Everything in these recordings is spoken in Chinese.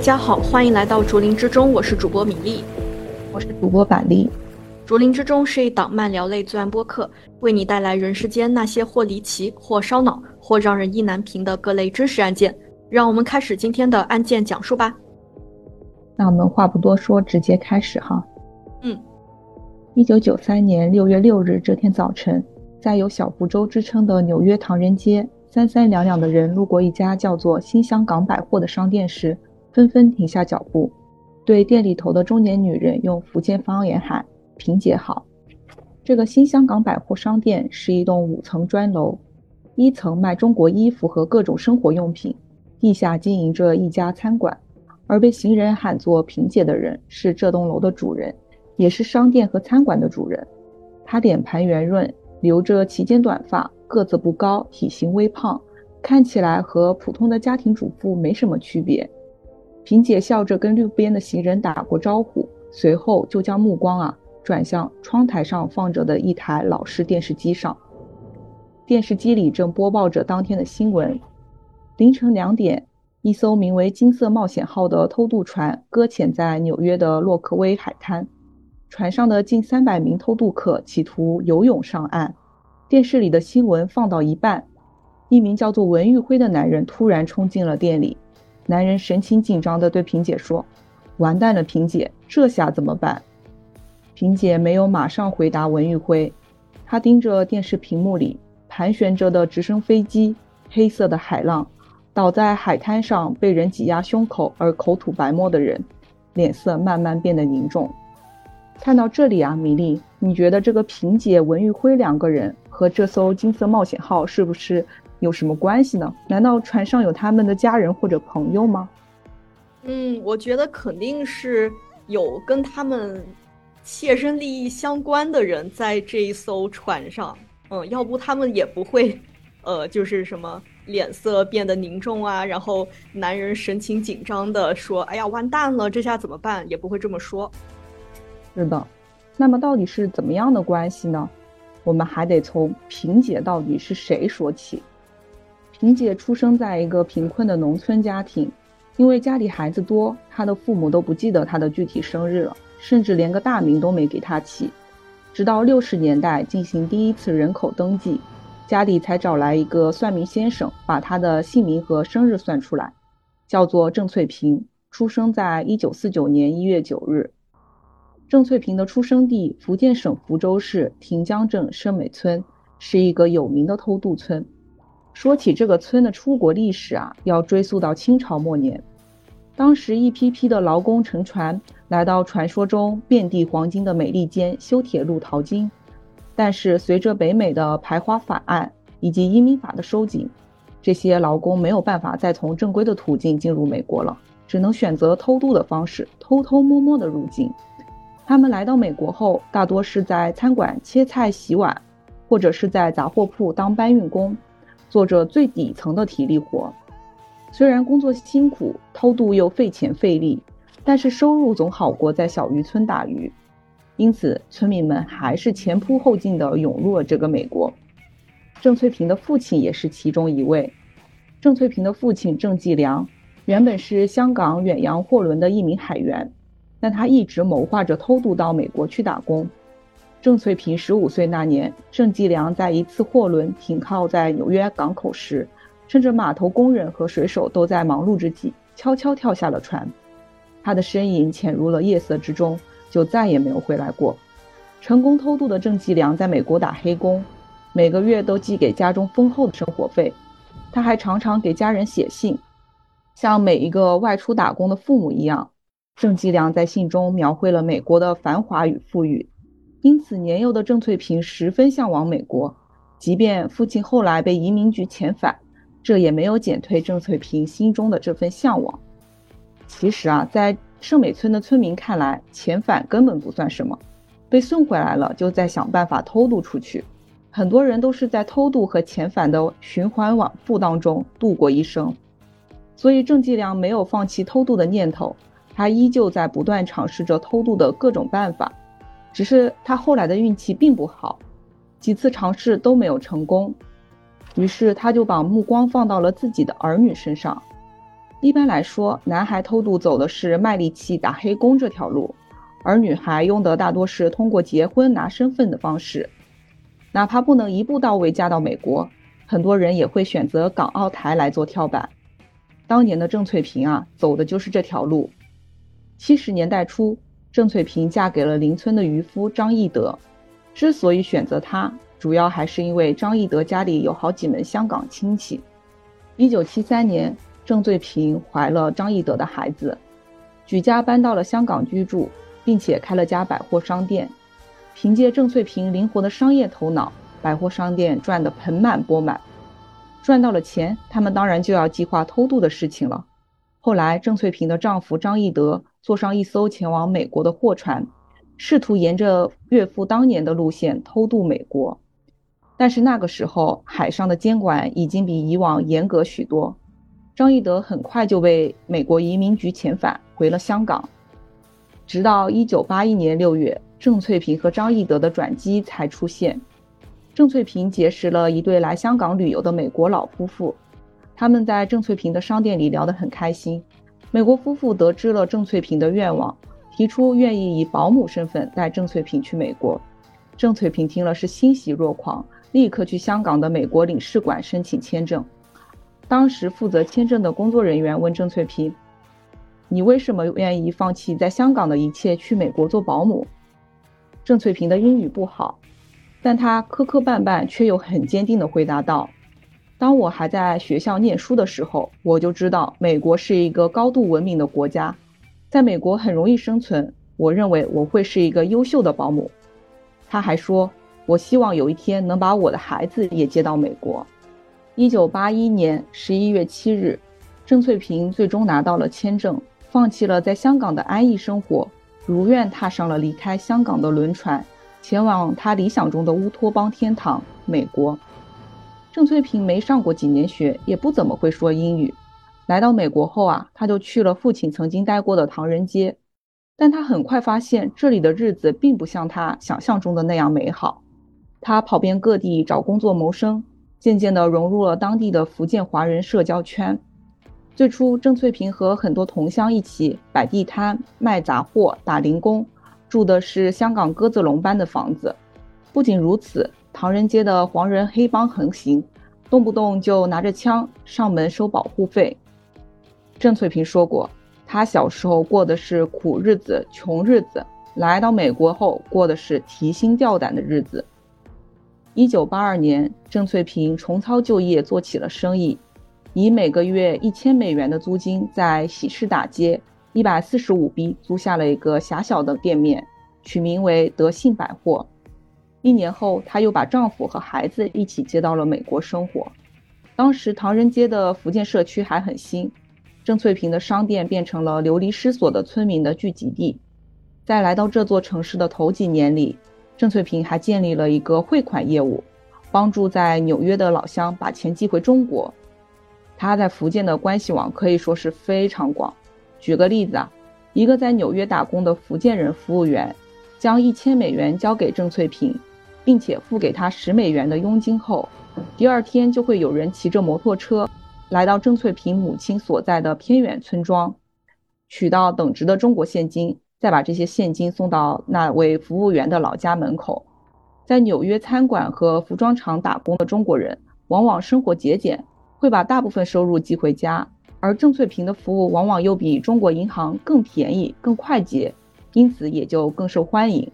大家好，欢迎来到竹林之中，我是主播米粒，我是主播板栗。竹林之中是一档慢聊类罪案播客，为你带来人世间那些或离奇、或烧脑、或让人意难平的各类真实案件。让我们开始今天的案件讲述吧。那我们话不多说，直接开始哈。嗯，一九九三年六月六日这天早晨，在有“小福州”之称的纽约唐人街，三三两两的人路过一家叫做“新香港百货”的商店时，纷纷停下脚步，对店里头的中年女人用福建方言喊。萍姐好，这个新香港百货商店是一栋五层砖楼，一层卖中国衣服和各种生活用品，地下经营着一家餐馆。而被行人喊作萍姐的人是这栋楼的主人，也是商店和餐馆的主人。他脸盘圆润，留着齐肩短发，个子不高，体型微胖，看起来和普通的家庭主妇没什么区别。萍姐笑着跟路边的行人打过招呼，随后就将目光啊。转向窗台上放着的一台老式电视机上，电视机里正播报着当天的新闻。凌晨两点，一艘名为“金色冒险号”的偷渡船搁浅在纽约的洛克威海滩，船上的近三百名偷渡客企图游泳上岸。电视里的新闻放到一半，一名叫做文玉辉的男人突然冲进了店里。男人神情紧张地对萍姐说：“完蛋了，萍姐，这下怎么办？”萍姐没有马上回答文玉辉，她盯着电视屏幕里盘旋着的直升飞机、黑色的海浪、倒在海滩上被人挤压胸口而口吐白沫的人，脸色慢慢变得凝重。看到这里啊，米粒，你觉得这个萍姐、文玉辉两个人和这艘金色冒险号是不是有什么关系呢？难道船上有他们的家人或者朋友吗？嗯，我觉得肯定是有跟他们。切身利益相关的人在这一艘船上，嗯，要不他们也不会，呃，就是什么脸色变得凝重啊，然后男人神情紧张的说：“哎呀，完蛋了，这下怎么办？”也不会这么说。是的，那么到底是怎么样的关系呢？我们还得从萍姐到底是谁说起。萍姐出生在一个贫困的农村家庭，因为家里孩子多，她的父母都不记得她的具体生日了。甚至连个大名都没给她起，直到六十年代进行第一次人口登记，家里才找来一个算命先生，把她的姓名和生日算出来，叫做郑翠萍，出生在一九四九年一月九日。郑翠萍的出生地福建省福州市亭江镇深美村，是一个有名的偷渡村。说起这个村的出国历史啊，要追溯到清朝末年。当时一批批的劳工乘船来到传说中遍地黄金的美利坚修铁路淘金，但是随着北美的排华法案以及移民法的收紧，这些劳工没有办法再从正规的途径进入美国了，只能选择偷渡的方式，偷偷摸摸的入境。他们来到美国后，大多是在餐馆切菜洗碗，或者是在杂货铺当搬运工，做着最底层的体力活。虽然工作辛苦，偷渡又费钱费力，但是收入总好过在小渔村打鱼，因此村民们还是前仆后继地涌入了这个美国。郑翠萍的父亲也是其中一位。郑翠萍的父亲郑继良原本是香港远洋货轮的一名海员，但他一直谋划着偷渡到美国去打工。郑翠萍十五岁那年，郑继良在一次货轮停靠在纽约港口时。趁着码头工人和水手都在忙碌之际，悄悄跳下了船。他的身影潜入了夜色之中，就再也没有回来过。成功偷渡的郑继良在美国打黑工，每个月都寄给家中丰厚的生活费。他还常常给家人写信，像每一个外出打工的父母一样。郑继良在信中描绘了美国的繁华与富裕，因此年幼的郑翠萍十分向往美国。即便父亲后来被移民局遣返。这也没有减退郑翠萍心中的这份向往。其实啊，在圣美村的村民看来，遣返根本不算什么，被送回来了就再想办法偷渡出去。很多人都是在偷渡和遣返的循环往复当中度过一生。所以郑继良没有放弃偷渡的念头，他依旧在不断尝试着偷渡的各种办法。只是他后来的运气并不好，几次尝试都没有成功。于是他就把目光放到了自己的儿女身上。一般来说，男孩偷渡走的是卖力气打黑工这条路，而女孩用的大多是通过结婚拿身份的方式。哪怕不能一步到位嫁到美国，很多人也会选择港澳台来做跳板。当年的郑翠萍啊，走的就是这条路。七十年代初，郑翠萍嫁给了邻村的渔夫张义德。之所以选择他，主要还是因为张义德家里有好几门香港亲戚。一九七三年。郑翠萍怀了张义德的孩子，举家搬到了香港居住，并且开了家百货商店。凭借郑翠萍灵活的商业头脑，百货商店赚得盆满钵满。赚到了钱，他们当然就要计划偷渡的事情了。后来，郑翠萍的丈夫张义德坐上一艘前往美国的货船，试图沿着岳父当年的路线偷渡美国。但是那个时候，海上的监管已经比以往严格许多。张义德很快就被美国移民局遣返回了香港，直到1981年6月，郑翠萍和张义德的转机才出现。郑翠萍结识了一对来香港旅游的美国老夫妇，他们在郑翠萍的商店里聊得很开心。美国夫妇得知了郑翠萍的愿望，提出愿意以保姆身份带郑翠萍去美国。郑翠萍听了是欣喜若狂，立刻去香港的美国领事馆申请签证。当时负责签证的工作人员问郑翠萍：“你为什么愿意放弃在香港的一切去美国做保姆？”郑翠萍的英语不好，但她磕磕绊绊却又很坚定地回答道：“当我还在学校念书的时候，我就知道美国是一个高度文明的国家，在美国很容易生存。我认为我会是一个优秀的保姆。”他还说：“我希望有一天能把我的孩子也接到美国。”一九八一年十一月七日，郑翠萍最终拿到了签证，放弃了在香港的安逸生活，如愿踏上了离开香港的轮船，前往她理想中的乌托邦天堂——美国。郑翠萍没上过几年学，也不怎么会说英语。来到美国后啊，她就去了父亲曾经待过的唐人街，但她很快发现这里的日子并不像她想象中的那样美好。她跑遍各地找工作谋生。渐渐地融入了当地的福建华人社交圈。最初，郑翠萍和很多同乡一起摆地摊、卖杂货、打零工，住的是香港鸽子笼般的房子。不仅如此，唐人街的黄人黑帮横行，动不动就拿着枪上门收保护费。郑翠萍说过，她小时候过的是苦日子、穷日子，来到美国后过的是提心吊胆的日子。一九八二年，郑翠萍重操旧业，做起了生意，以每个月一千美元的租金，在喜事大街一百四十五 B 租下了一个狭小的店面，取名为德信百货。一年后，她又把丈夫和孩子一起接到了美国生活。当时唐人街的福建社区还很新，郑翠萍的商店变成了流离失所的村民的聚集地。在来到这座城市的头几年里，郑翠萍还建立了一个汇款业务，帮助在纽约的老乡把钱寄回中国。她在福建的关系网可以说是非常广。举个例子啊，一个在纽约打工的福建人服务员，将一千美元交给郑翠萍，并且付给他十美元的佣金后，第二天就会有人骑着摩托车来到郑翠萍母亲所在的偏远村庄，取到等值的中国现金。再把这些现金送到那位服务员的老家门口。在纽约餐馆和服装厂打工的中国人，往往生活节俭，会把大部分收入寄回家。而郑翠萍的服务往往又比中国银行更便宜、更快捷，因此也就更受欢迎。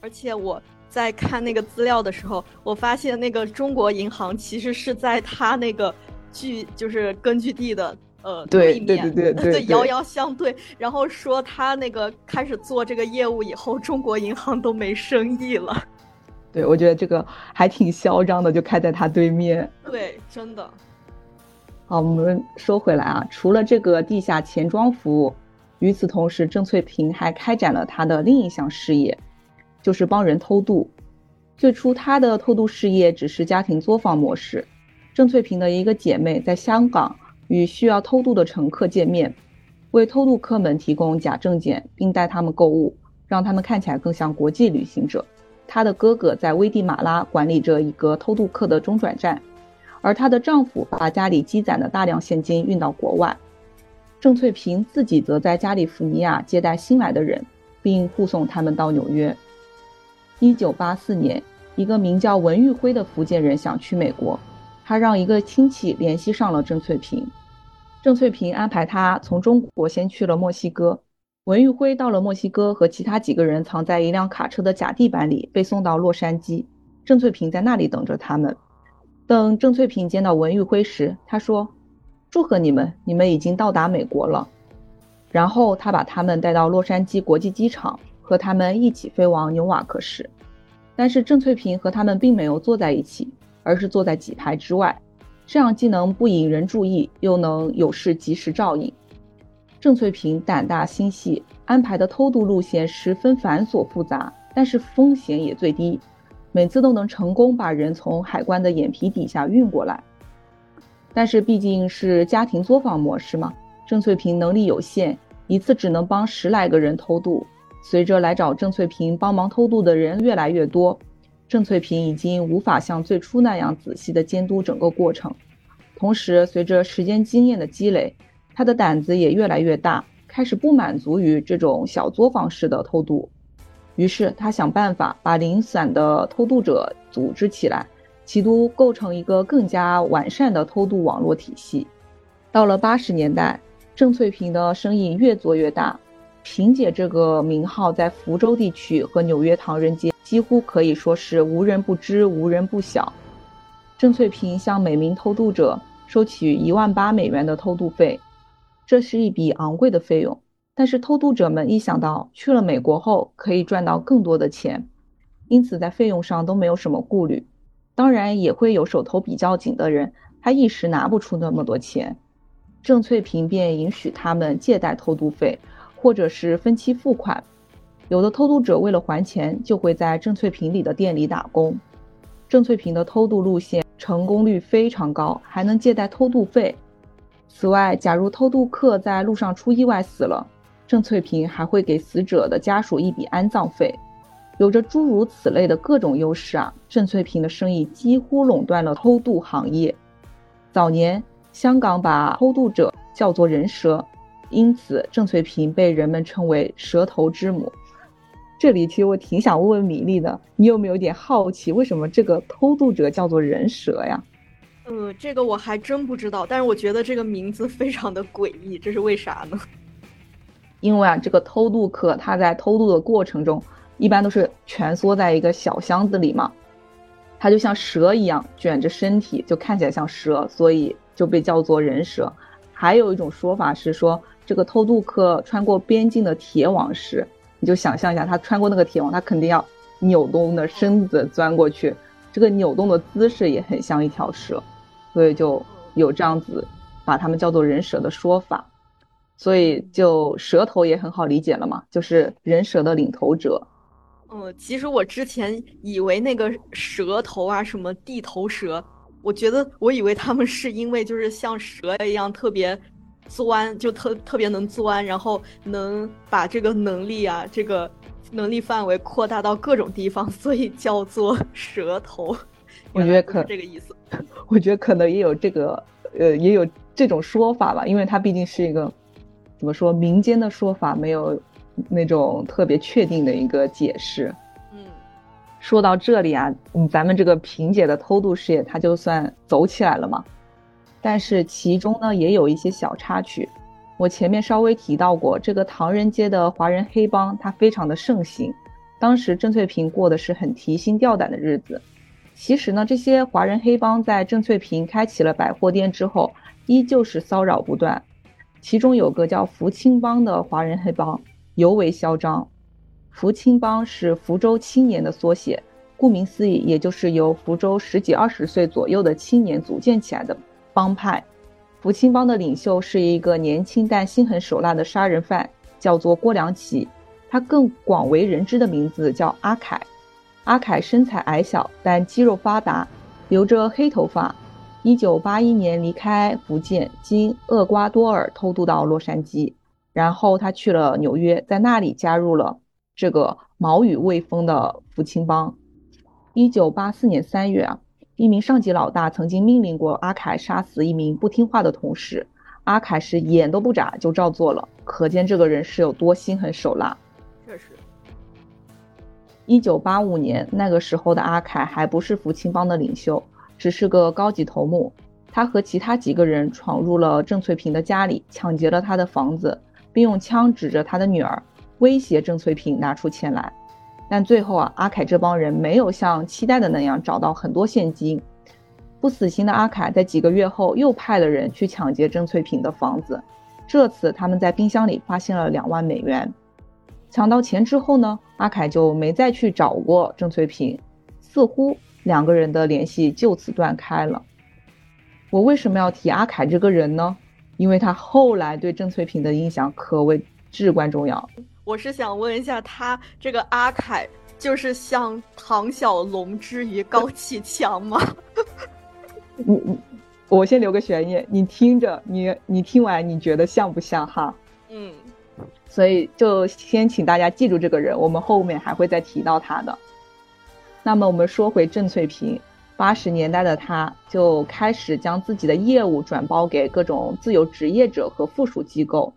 而且我在看那个资料的时候，我发现那个中国银行其实是在他那个据就是根据地的。呃，对对对对对，遥遥相对。然后说他那个开始做这个业务以后，中国银行都没生意了。对，我觉得这个还挺嚣张的，就开在他对面。对，真的。好，我们说回来啊，除了这个地下钱庄服务，与此同时，郑翠萍还开展了他的另一项事业，就是帮人偷渡。最初，他的偷渡事业只是家庭作坊模式。郑翠萍的一个姐妹在香港。与需要偷渡的乘客见面，为偷渡客们提供假证件，并带他们购物，让他们看起来更像国际旅行者。她的哥哥在危地马拉管理着一个偷渡客的中转站，而她的丈夫把家里积攒的大量现金运到国外。郑翠萍自己则在加利福尼亚接待新来的人，并护送他们到纽约。一九八四年，一个名叫文玉辉的福建人想去美国，他让一个亲戚联系上了郑翠萍。郑翠萍安排他从中国先去了墨西哥。文玉辉到了墨西哥，和其他几个人藏在一辆卡车的甲地板里，被送到洛杉矶。郑翠萍在那里等着他们。等郑翠萍见到文玉辉时，他说：“祝贺你们，你们已经到达美国了。”然后他把他们带到洛杉矶国际机场，和他们一起飞往纽瓦克市。但是郑翠萍和他们并没有坐在一起，而是坐在几排之外。这样既能不引人注意，又能有事及时照应。郑翠萍胆大心细，安排的偷渡路线十分繁琐复杂，但是风险也最低，每次都能成功把人从海关的眼皮底下运过来。但是毕竟是家庭作坊模式嘛，郑翠萍能力有限，一次只能帮十来个人偷渡。随着来找郑翠萍帮忙偷渡的人越来越多。郑翠萍已经无法像最初那样仔细地监督整个过程，同时，随着时间经验的积累，他的胆子也越来越大，开始不满足于这种小作坊式的偷渡。于是，他想办法把零散的偷渡者组织起来，企图构成一个更加完善的偷渡网络体系。到了八十年代，郑翠萍的生意越做越大，萍姐这个名号在福州地区和纽约唐人街。几乎可以说是无人不知、无人不晓。郑翠萍向每名偷渡者收取一万八美元的偷渡费，这是一笔昂贵的费用。但是偷渡者们一想到去了美国后可以赚到更多的钱，因此在费用上都没有什么顾虑。当然也会有手头比较紧的人，他一时拿不出那么多钱，郑翠萍便允许他们借贷偷渡费，或者是分期付款。有的偷渡者为了还钱，就会在郑翠萍里的店里打工。郑翠萍的偷渡路线成功率非常高，还能借贷偷渡费。此外，假如偷渡客在路上出意外死了，郑翠萍还会给死者的家属一笔安葬费。有着诸如此类的各种优势啊，郑翠萍的生意几乎垄断了偷渡行业。早年，香港把偷渡者叫做人蛇，因此郑翠萍被人们称为“蛇头之母”。这里其实我挺想问问米粒的，你有没有点好奇，为什么这个偷渡者叫做人蛇呀？呃，这个我还真不知道，但是我觉得这个名字非常的诡异，这是为啥呢？因为啊，这个偷渡客他在偷渡的过程中，一般都是蜷缩在一个小箱子里嘛，他就像蛇一样卷着身体，就看起来像蛇，所以就被叫做人蛇。还有一种说法是说，这个偷渡客穿过边境的铁网时。你就想象一下，他穿过那个铁网，他肯定要扭动的身子钻过去，这个扭动的姿势也很像一条蛇，所以就有这样子把他们叫做人蛇的说法。所以就蛇头也很好理解了嘛，就是人蛇的领头者。嗯，其实我之前以为那个蛇头啊，什么地头蛇，我觉得我以为他们是因为就是像蛇一样特别。钻就特特别能钻，然后能把这个能力啊，这个能力范围扩大到各种地方，所以叫做蛇头。我觉得可这个意思。我觉得可能也有这个，呃，也有这种说法吧，因为它毕竟是一个怎么说民间的说法，没有那种特别确定的一个解释。嗯，说到这里啊，嗯，咱们这个萍姐的偷渡事业，它就算走起来了嘛。但是其中呢也有一些小插曲，我前面稍微提到过，这个唐人街的华人黑帮它非常的盛行，当时郑翠萍过的是很提心吊胆的日子。其实呢，这些华人黑帮在郑翠萍开启了百货店之后，依旧是骚扰不断。其中有个叫福清帮的华人黑帮尤为嚣张。福清帮是福州青年的缩写，顾名思义，也就是由福州十几二十岁左右的青年组建起来的。帮派，福清帮的领袖是一个年轻但心狠手辣的杀人犯，叫做郭良奇。他更广为人知的名字叫阿凯。阿凯身材矮小，但肌肉发达，留着黑头发。一九八一年离开福建，经厄瓜多尔偷渡到洛杉矶，然后他去了纽约，在那里加入了这个毛羽未丰的福清帮。一九八四年三月啊。一名上级老大曾经命令过阿凯杀死一名不听话的同事，阿凯是眼都不眨就照做了，可见这个人是有多心狠手辣。确实，一九八五年那个时候的阿凯还不是福清帮的领袖，只是个高级头目。他和其他几个人闯入了郑翠萍的家里，抢劫了她的房子，并用枪指着他的女儿，威胁郑翠萍拿出钱来。但最后啊，阿凯这帮人没有像期待的那样找到很多现金。不死心的阿凯在几个月后又派了人去抢劫郑翠萍的房子，这次他们在冰箱里发现了两万美元。抢到钱之后呢，阿凯就没再去找过郑翠萍，似乎两个人的联系就此断开了。我为什么要提阿凯这个人呢？因为他后来对郑翠萍的影响可谓至关重要。我是想问一下，他这个阿凯就是像唐小龙之于高启强吗？你你，我先留个悬念，你听着，你你听完你觉得像不像哈？嗯。所以就先请大家记住这个人，我们后面还会再提到他的。那么我们说回郑翠萍，八十年代的他就开始将自己的业务转包给各种自由职业者和附属机构，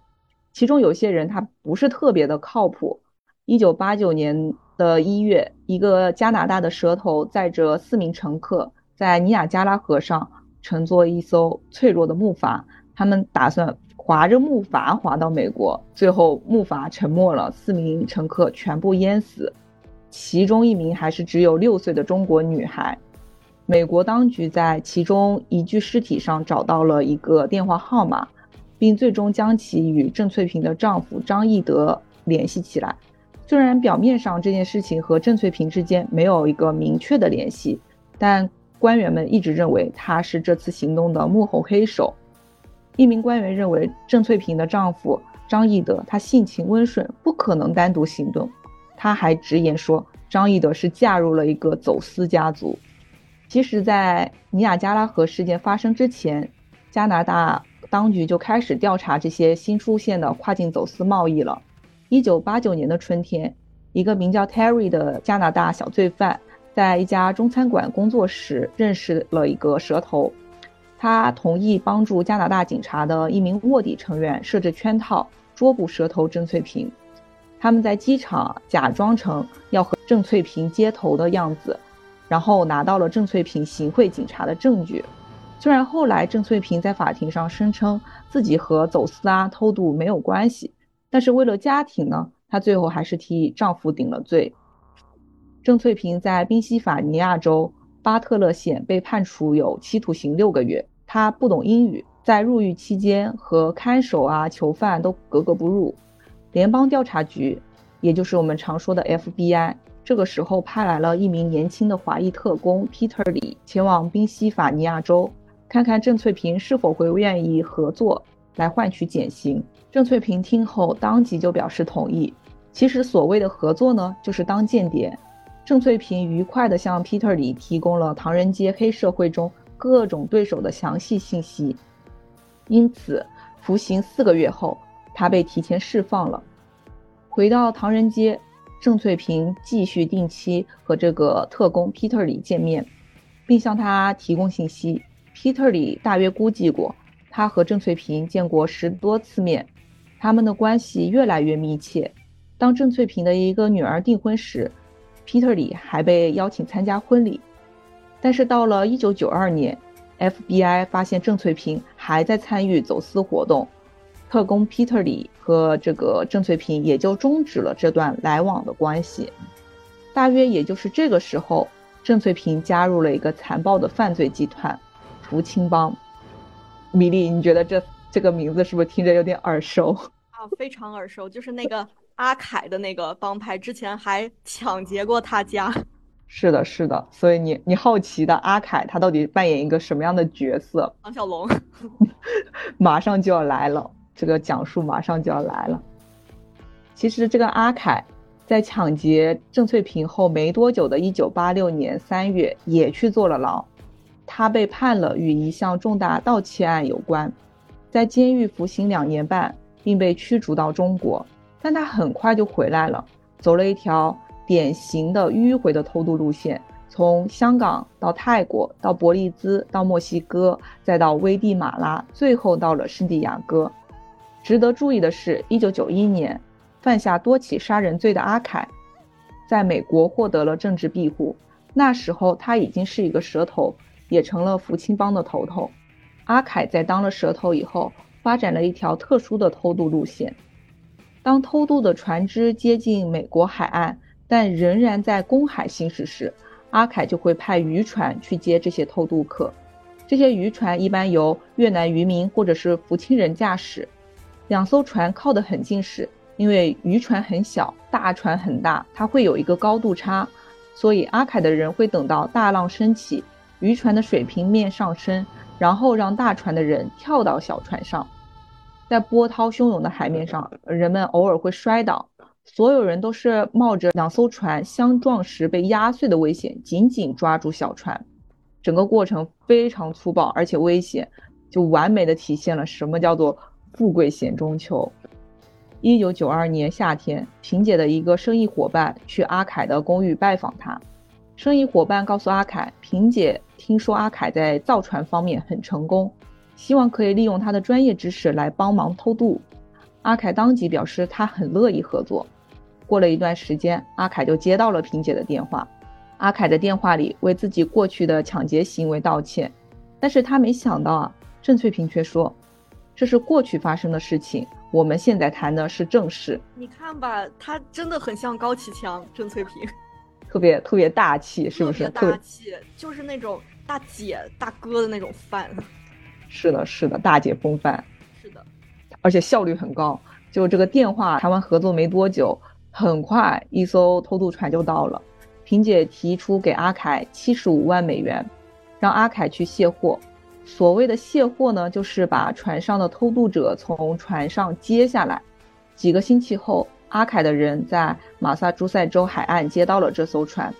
其中有些人他不是特别的靠谱。一九八九年的一月，一个加拿大的蛇头载着四名乘客在尼亚加拉河上乘坐一艘脆弱的木筏，他们打算。划着木筏划到美国，最后木筏沉没了，四名乘客全部淹死，其中一名还是只有六岁的中国女孩。美国当局在其中一具尸体上找到了一个电话号码，并最终将其与郑翠萍的丈夫张义德联系起来。虽然表面上这件事情和郑翠萍之间没有一个明确的联系，但官员们一直认为他是这次行动的幕后黑手。一名官员认为，郑翠萍的丈夫张义德他性情温顺，不可能单独行动。他还直言说，张义德是嫁入了一个走私家族。其实，在尼亚加拉河事件发生之前，加拿大当局就开始调查这些新出现的跨境走私贸易了。一九八九年的春天，一个名叫 Terry 的加拿大小罪犯在一家中餐馆工作时，认识了一个蛇头。他同意帮助加拿大警察的一名卧底成员设置圈套，捉捕蛇头郑翠萍。他们在机场假装成要和郑翠萍接头的样子，然后拿到了郑翠萍行贿警察的证据。虽然后来郑翠萍在法庭上声称自己和走私啊、偷渡没有关系，但是为了家庭呢，她最后还是替丈夫顶了罪。郑翠萍在宾夕法尼亚州巴特勒县被判处有期徒刑六个月。她不懂英语，在入狱期间和看守啊、囚犯都格格不入。联邦调查局，也就是我们常说的 FBI，这个时候派来了一名年轻的华裔特工 Peter 李，前往宾夕法尼亚州，看看郑翠萍是否会愿意合作来换取减刑。郑翠萍听后当即就表示同意。其实所谓的合作呢，就是当间谍。郑翠萍愉快地向 Peter 李提供了唐人街黑社会中。各种对手的详细信息，因此服刑四个月后，他被提前释放了。回到唐人街，郑翠萍继续定期和这个特工 Peter 李见面，并向他提供信息。Peter 李大约估计过，他和郑翠萍见过十多次面，他们的关系越来越密切。当郑翠萍的一个女儿订婚时，Peter 李还被邀请参加婚礼。但是到了一九九二年，FBI 发现郑翠萍还在参与走私活动，特工 Peter 李和这个郑翠萍也就终止了这段来往的关系。大约也就是这个时候，郑翠萍加入了一个残暴的犯罪集团——福清帮。米粒，你觉得这这个名字是不是听着有点耳熟？啊，非常耳熟，就是那个阿凯的那个帮派，之前还抢劫过他家。是的，是的，所以你你好奇的阿凯他到底扮演一个什么样的角色？唐小龙，马上就要来了，这个讲述马上就要来了。其实这个阿凯在抢劫郑翠萍后没多久的1986年3月也去坐了牢，他被判了与一项重大盗窃案有关，在监狱服刑两年半，并被驱逐到中国，但他很快就回来了，走了一条。典型的迂回的偷渡路线，从香港到泰国，到伯利兹，到墨西哥，再到危地马拉，最后到了圣地亚哥。值得注意的是，一九九一年犯下多起杀人罪的阿凯，在美国获得了政治庇护。那时候他已经是一个蛇头，也成了福清帮的头头。阿凯在当了蛇头以后，发展了一条特殊的偷渡路线。当偷渡的船只接近美国海岸，但仍然在公海行驶时，阿凯就会派渔船去接这些偷渡客。这些渔船一般由越南渔民或者是福清人驾驶。两艘船靠得很近时，因为渔船很小，大船很大，它会有一个高度差。所以阿凯的人会等到大浪升起，渔船的水平面上升，然后让大船的人跳到小船上。在波涛汹涌的海面上，人们偶尔会摔倒，所有人都是冒着两艘船相撞时被压碎的危险，紧紧抓住小船。整个过程非常粗暴而且危险，就完美的体现了什么叫做富贵险中求。一九九二年夏天，萍姐的一个生意伙伴去阿凯的公寓拜访他。生意伙伴告诉阿凯，萍姐听说阿凯在造船方面很成功，希望可以利用他的专业知识来帮忙偷渡。阿凯当即表示他很乐意合作。过了一段时间，阿凯就接到了萍姐的电话。阿凯在电话里为自己过去的抢劫行为道歉，但是他没想到啊，郑翠萍却说，这是过去发生的事情。我们现在谈的是正事。你看吧，他真的很像高启强、郑翠萍，特别特别大气，是不是？特别大气，就是那种大姐大哥的那种范。是的，是的，大姐风范。是的，而且效率很高。就这个电话谈完合作没多久，很快一艘偷渡船就到了。萍姐提出给阿凯七十五万美元，让阿凯去卸货。所谓的卸货呢，就是把船上的偷渡者从船上接下来。几个星期后，阿凯的人在马萨诸塞州海岸接到了这艘船，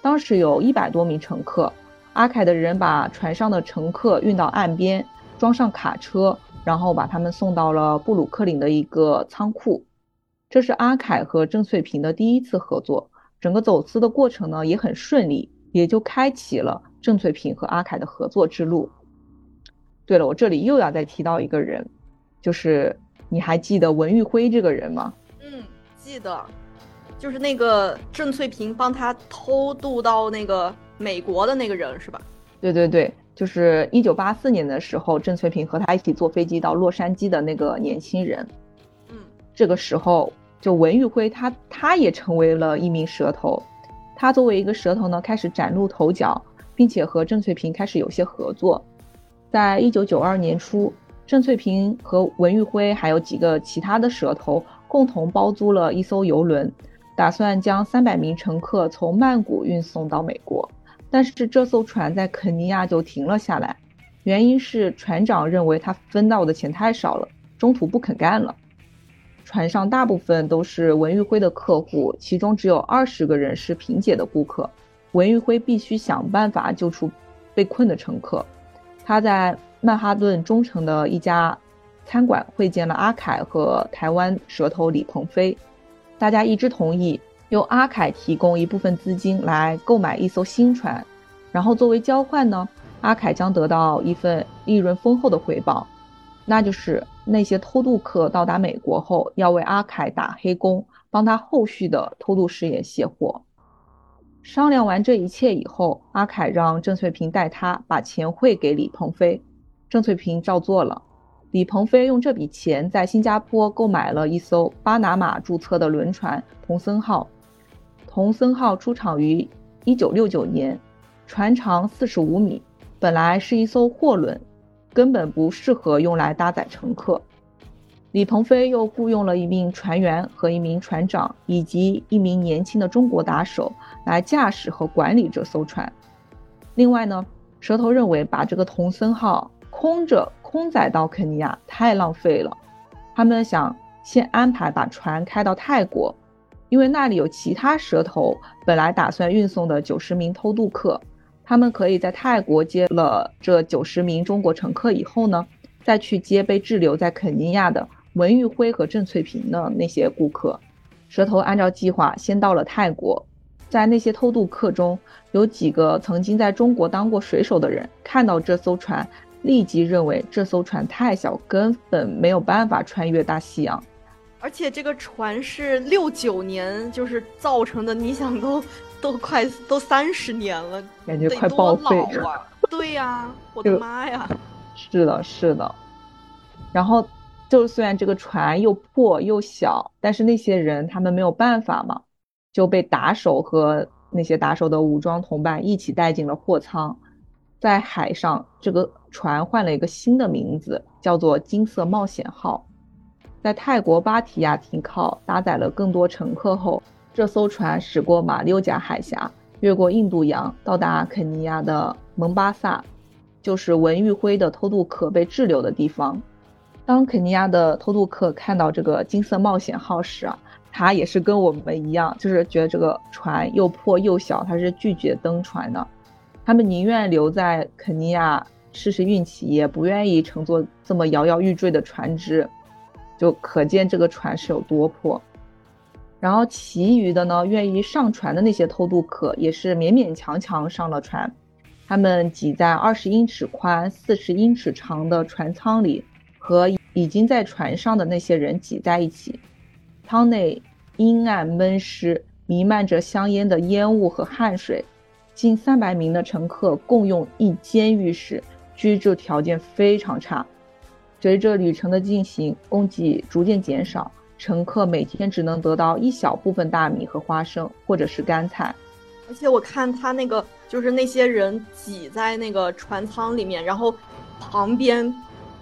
当时有一百多名乘客。阿凯的人把船上的乘客运到岸边，装上卡车，然后把他们送到了布鲁克林的一个仓库。这是阿凯和郑翠萍的第一次合作，整个走私的过程呢也很顺利，也就开启了郑翠萍和阿凯的合作之路。对了，我这里又要再提到一个人，就是你还记得文玉辉这个人吗？嗯，记得，就是那个郑翠萍帮他偷渡到那个美国的那个人是吧？对对对，就是一九八四年的时候，郑翠萍和他一起坐飞机到洛杉矶的那个年轻人。嗯，这个时候就文玉辉他他也成为了一名蛇头，他作为一个蛇头呢，开始崭露头角，并且和郑翠萍开始有些合作。在一九九二年初，郑翠萍和文玉辉还有几个其他的蛇头共同包租了一艘游轮，打算将三百名乘客从曼谷运送到美国。但是这艘船在肯尼亚就停了下来，原因是船长认为他分到的钱太少了，中途不肯干了。船上大部分都是文玉辉的客户，其中只有二十个人是萍姐的顾客。文玉辉必须想办法救出被困的乘客。他在曼哈顿中城的一家餐馆会见了阿凯和台湾蛇头李鹏飞，大家一致同意由阿凯提供一部分资金来购买一艘新船，然后作为交换呢，阿凯将得到一份利润丰厚的回报，那就是那些偷渡客到达美国后要为阿凯打黑工，帮他后续的偷渡事业卸货。商量完这一切以后，阿凯让郑翠萍带他把钱汇给李鹏飞，郑翠萍照做了。李鹏飞用这笔钱在新加坡购买了一艘巴拿马注册的轮船“童森号”。童森号出厂于1969年，船长45米，本来是一艘货轮，根本不适合用来搭载乘客。李鹏飞又雇佣了一名船员和一名船长，以及一名年轻的中国打手来驾驶和管理这艘船。另外呢，蛇头认为把这个童森号空着空载到肯尼亚太浪费了，他们想先安排把船开到泰国，因为那里有其他蛇头本来打算运送的九十名偷渡客，他们可以在泰国接了这九十名中国乘客以后呢，再去接被滞留在肯尼亚的。文玉辉和郑翠萍的那些顾客，蛇头按照计划先到了泰国，在那些偷渡客中，有几个曾经在中国当过水手的人，看到这艘船，立即认为这艘船太小，根本没有办法穿越大西洋。而且这个船是六九年就是造成的，你想都都快都三十年了，感觉快报废了。对呀，我的妈呀！是的，是的。然后，就虽然这个船又破又小，但是那些人他们没有办法嘛。就被打手和那些打手的武装同伴一起带进了货舱，在海上，这个船换了一个新的名字，叫做“金色冒险号”。在泰国芭提雅停靠，搭载了更多乘客后，这艘船驶过马六甲海峡，越过印度洋，到达肯尼亚的蒙巴萨，就是文玉辉的偷渡客被滞留的地方。当肯尼亚的偷渡客看到这个“金色冒险号”时啊。他也是跟我们一样，就是觉得这个船又破又小，他是拒绝登船的。他们宁愿留在肯尼亚试试运气，也不愿意乘坐这么摇摇欲坠的船只，就可见这个船是有多破。然后其余的呢，愿意上船的那些偷渡客也是勉勉强强上了船。他们挤在二十英尺宽、四十英尺长的船舱里，和已经在船上的那些人挤在一起。舱内阴暗闷湿，弥漫着香烟的烟雾和汗水。近三百名的乘客共用一间浴室，居住条件非常差。随着旅程的进行，供给逐渐减少，乘客每天只能得到一小部分大米和花生，或者是干菜。而且我看他那个，就是那些人挤在那个船舱里面，然后旁边，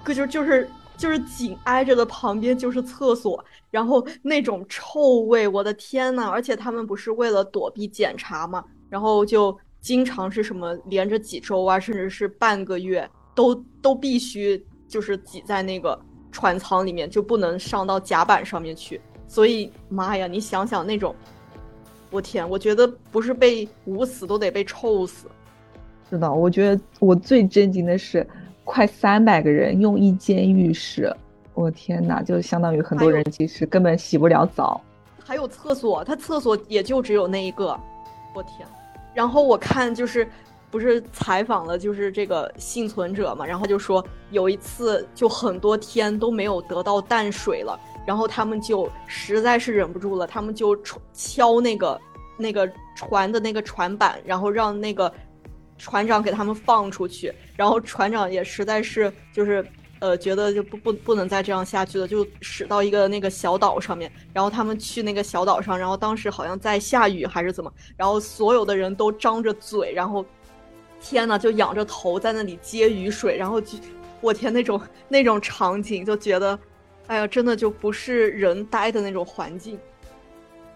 可就就是。就是紧挨着的旁边就是厕所，然后那种臭味，我的天呐！而且他们不是为了躲避检查嘛，然后就经常是什么连着几周啊，甚至是半个月，都都必须就是挤在那个船舱里面，就不能上到甲板上面去。所以妈呀，你想想那种，我天，我觉得不是被捂死都得被臭死。是的，我觉得我最震惊的是。快三百个人用一间浴室，我天哪！就相当于很多人其实根本洗不了澡。还有厕所，他厕所也就只有那一个，我天！然后我看就是不是采访了就是这个幸存者嘛，然后就说有一次就很多天都没有得到淡水了，然后他们就实在是忍不住了，他们就敲那个那个船的那个船板，然后让那个。船长给他们放出去，然后船长也实在是就是，呃，觉得就不不不能再这样下去了，就驶到一个那个小岛上面。然后他们去那个小岛上，然后当时好像在下雨还是怎么，然后所有的人都张着嘴，然后天呐，就仰着头在那里接雨水，然后就我天那种那种场景，就觉得，哎呀，真的就不是人待的那种环境。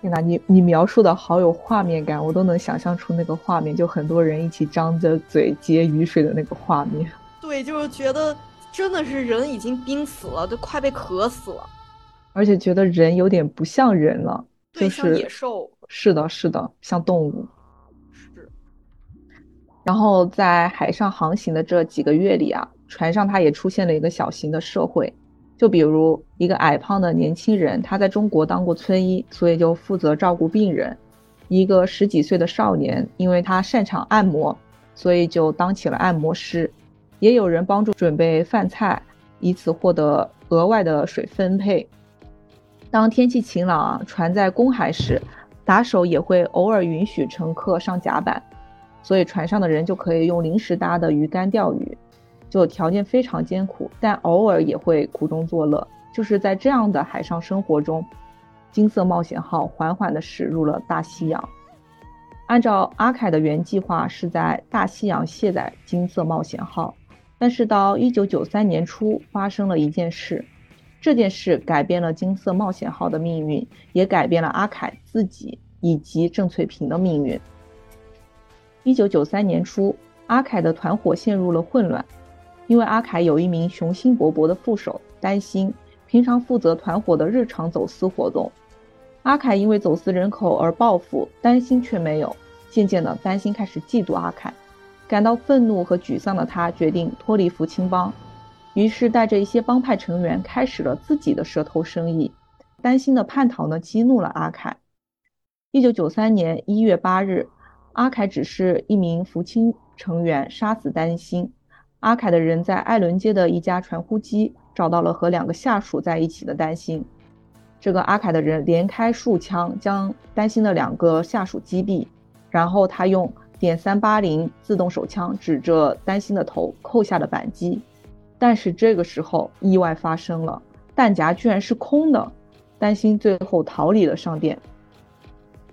天呐，你你描述的好有画面感，我都能想象出那个画面，就很多人一起张着嘴接雨水的那个画面。对，就是觉得真的是人已经濒死了，都快被渴死了，而且觉得人有点不像人了，就是野兽。是的，是的，像动物。然后在海上航行的这几个月里啊，船上它也出现了一个小型的社会。就比如一个矮胖的年轻人，他在中国当过村医，所以就负责照顾病人；一个十几岁的少年，因为他擅长按摩，所以就当起了按摩师；也有人帮助准备饭菜，以此获得额外的水分配。当天气晴朗啊，船在公海时，打手也会偶尔允许乘客上甲板，所以船上的人就可以用临时搭的鱼竿钓鱼。就条件非常艰苦，但偶尔也会苦中作乐。就是在这样的海上生活中，金色冒险号缓缓地驶入了大西洋。按照阿凯的原计划，是在大西洋卸载金色冒险号，但是到1993年初发生了一件事，这件事改变了金色冒险号的命运，也改变了阿凯自己以及郑翠萍的命运。1993年初，阿凯的团伙陷入了混乱。因为阿凯有一名雄心勃勃的副手，担心平常负责团伙的日常走私活动。阿凯因为走私人口而报复，担心却没有。渐渐的，担心开始嫉妒阿凯，感到愤怒和沮丧的他决定脱离福清帮，于是带着一些帮派成员开始了自己的蛇头生意。担心的叛逃呢，激怒了阿凯。一九九三年一月八日，阿凯只是一名福清成员杀死丹心。阿凯的人在艾伦街的一家传呼机找到了和两个下属在一起的丹心。这个阿凯的人连开数枪将丹心的两个下属击毙，然后他用点三八零自动手枪指着丹心的头扣下了扳机。但是这个时候意外发生了，弹夹居然是空的，丹心最后逃离了商店。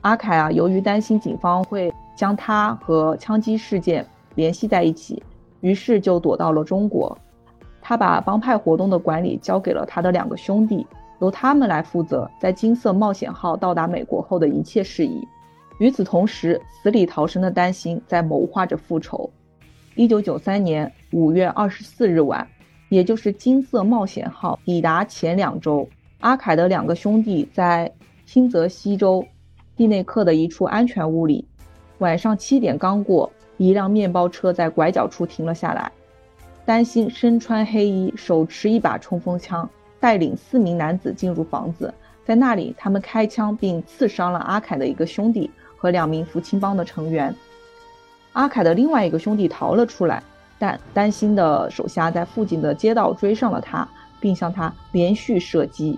阿凯啊，由于担心警方会将他和枪击事件联系在一起，于是就躲到了中国。他把帮派活动的管理交给了他的两个兄弟，由他们来负责在金色冒险号到达美国后的一切事宜。与此同时，死里逃生的丹心在谋划着复仇。一九九三年五月二十四日晚，也就是金色冒险号抵达前两周，阿凯的两个兄弟在新泽西州。蒂内克的一处安全屋里，晚上七点刚过，一辆面包车在拐角处停了下来。丹心身穿黑衣，手持一把冲锋枪，带领四名男子进入房子，在那里，他们开枪并刺伤了阿凯的一个兄弟和两名福清帮的成员。阿凯的另外一个兄弟逃了出来，但丹心的手下在附近的街道追上了他，并向他连续射击。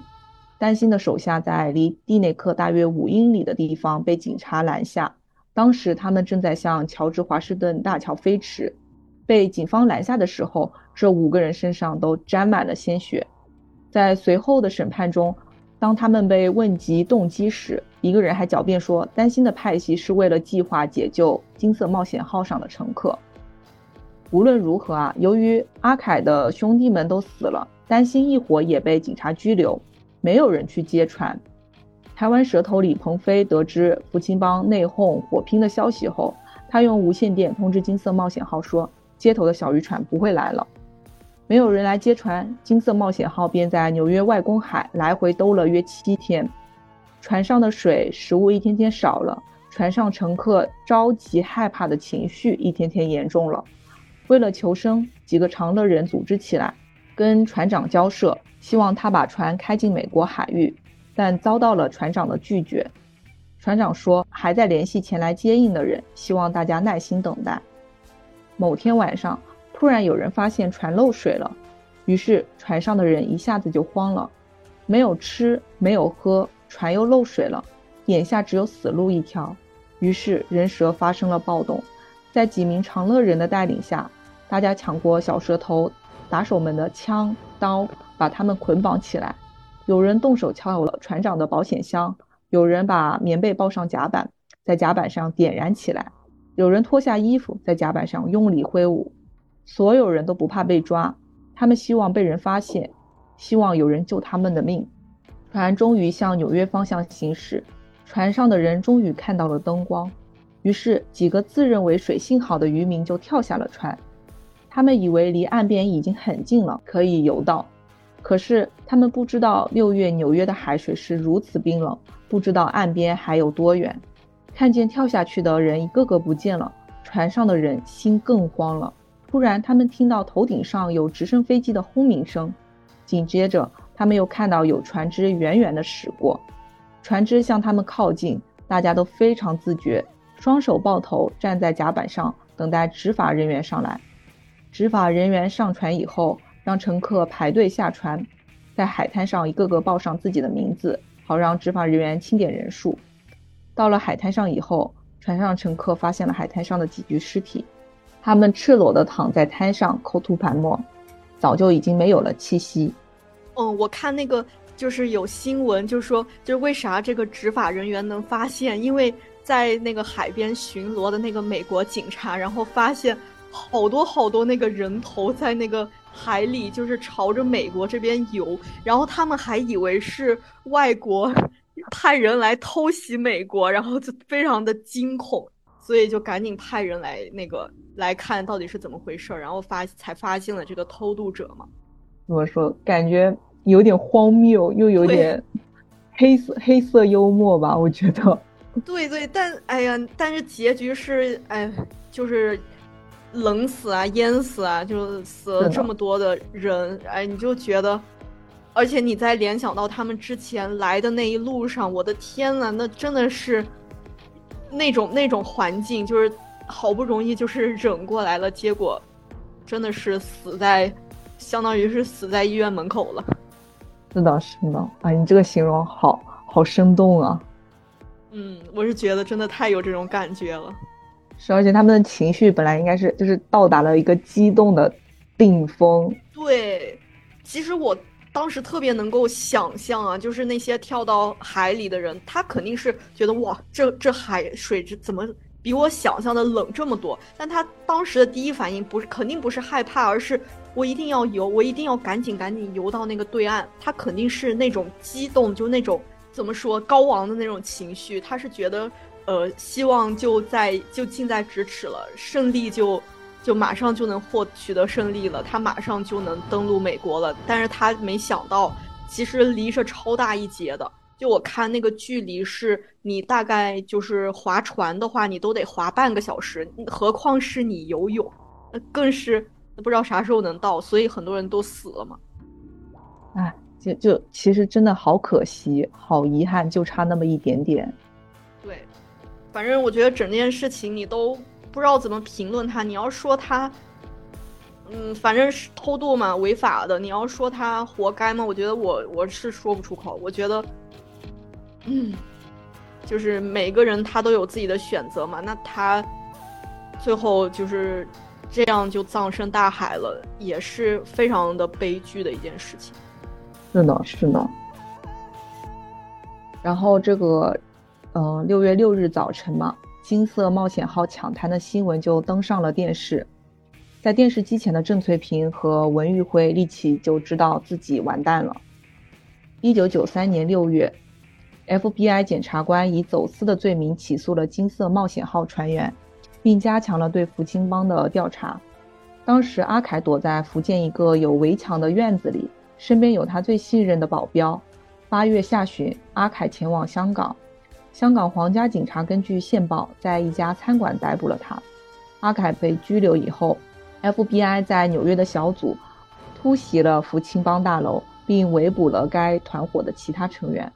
丹心的手下在离蒂内克大约五英里的地方被警察拦下，当时他们正在向乔治华盛顿大桥飞驰。被警方拦下的时候，这五个人身上都沾满了鲜血。在随后的审判中，当他们被问及动机时，一个人还狡辩说，担心的派系是为了计划解救金色冒险号上的乘客。无论如何啊，由于阿凯的兄弟们都死了，担心一伙也被警察拘留。没有人去揭穿。台湾蛇头李鹏飞得知福清帮内讧火拼的消息后，他用无线电通知金色冒险号说，接头的小渔船不会来了。没有人来接船，金色冒险号便在纽约外公海来回兜了约七天。船上的水、食物一天天少了，船上乘客着急害怕的情绪一天天严重了。为了求生，几个长乐人组织起来，跟船长交涉。希望他把船开进美国海域，但遭到了船长的拒绝。船长说还在联系前来接应的人，希望大家耐心等待。某天晚上，突然有人发现船漏水了，于是船上的人一下子就慌了，没有吃，没有喝，船又漏水了，眼下只有死路一条。于是人蛇发生了暴动，在几名长乐人的带领下，大家抢过小蛇头打手们的枪刀。把他们捆绑起来，有人动手撬了船长的保险箱，有人把棉被抱上甲板，在甲板上点燃起来，有人脱下衣服在甲板上用力挥舞，所有人都不怕被抓，他们希望被人发现，希望有人救他们的命。船终于向纽约方向行驶，船上的人终于看到了灯光，于是几个自认为水性好的渔民就跳下了船，他们以为离岸边已经很近了，可以游到。可是他们不知道六月纽约的海水是如此冰冷，不知道岸边还有多远。看见跳下去的人一个个不见了，船上的人心更慌了。突然，他们听到头顶上有直升飞机的轰鸣声，紧接着他们又看到有船只远远地驶过，船只向他们靠近，大家都非常自觉，双手抱头站在甲板上等待执法人员上来。执法人员上船以后。让乘客排队下船，在海滩上一个个报上自己的名字，好让执法人员清点人数。到了海滩上以后，船上乘客发现了海滩上的几具尸体，他们赤裸地躺在滩上，口吐白沫，早就已经没有了气息。嗯，我看那个就是有新闻，就是说，就是为啥这个执法人员能发现？因为在那个海边巡逻的那个美国警察，然后发现好多好多那个人头在那个。海里就是朝着美国这边游，然后他们还以为是外国派人来偷袭美国，然后就非常的惊恐，所以就赶紧派人来那个来看到底是怎么回事，然后发才发现了这个偷渡者嘛。怎么说？感觉有点荒谬，又有点黑色黑色幽默吧？我觉得。对对，但哎呀，但是结局是哎，就是。冷死啊，淹死啊，就死了这么多的人，哎，你就觉得，而且你再联想到他们之前来的那一路上，我的天呐，那真的是那种那种环境，就是好不容易就是忍过来了，结果真的是死在，相当于是死在医院门口了。是的，是的，啊，你这个形容好好生动啊。嗯，我是觉得真的太有这种感觉了。是，而且他们的情绪本来应该是就是到达了一个激动的顶峰。对，其实我当时特别能够想象啊，就是那些跳到海里的人，他肯定是觉得哇，这这海水这怎么比我想象的冷这么多？但他当时的第一反应不是肯定不是害怕，而是我一定要游，我一定要赶紧赶紧游到那个对岸。他肯定是那种激动，就那种怎么说高昂的那种情绪，他是觉得。呃，希望就在就近在咫尺了，胜利就就马上就能获取得胜利了，他马上就能登陆美国了。但是他没想到，其实离着超大一截的。就我看那个距离，是你大概就是划船的话，你都得划半个小时，何况是你游泳，那更是不知道啥时候能到，所以很多人都死了嘛。哎，就就其实真的好可惜，好遗憾，就差那么一点点。反正我觉得整件事情你都不知道怎么评论他。你要说他，嗯，反正是偷渡嘛，违法的。你要说他活该吗？我觉得我我是说不出口。我觉得，嗯，就是每个人他都有自己的选择嘛。那他最后就是这样就葬身大海了，也是非常的悲剧的一件事情。是的，是的。然后这个。嗯，六月六日早晨嘛，金色冒险号抢滩的新闻就登上了电视。在电视机前的郑翠萍和文玉辉立即就知道自己完蛋了。一九九三年六月，FBI 检察官以走私的罪名起诉了金色冒险号船员，并加强了对福清帮的调查。当时阿凯躲在福建一个有围墙的院子里，身边有他最信任的保镖。八月下旬，阿凯前往香港。香港皇家警察根据线报，在一家餐馆逮捕了他。阿凯被拘留以后，FBI 在纽约的小组突袭了福清帮大楼，并围捕了该团伙的其他成员。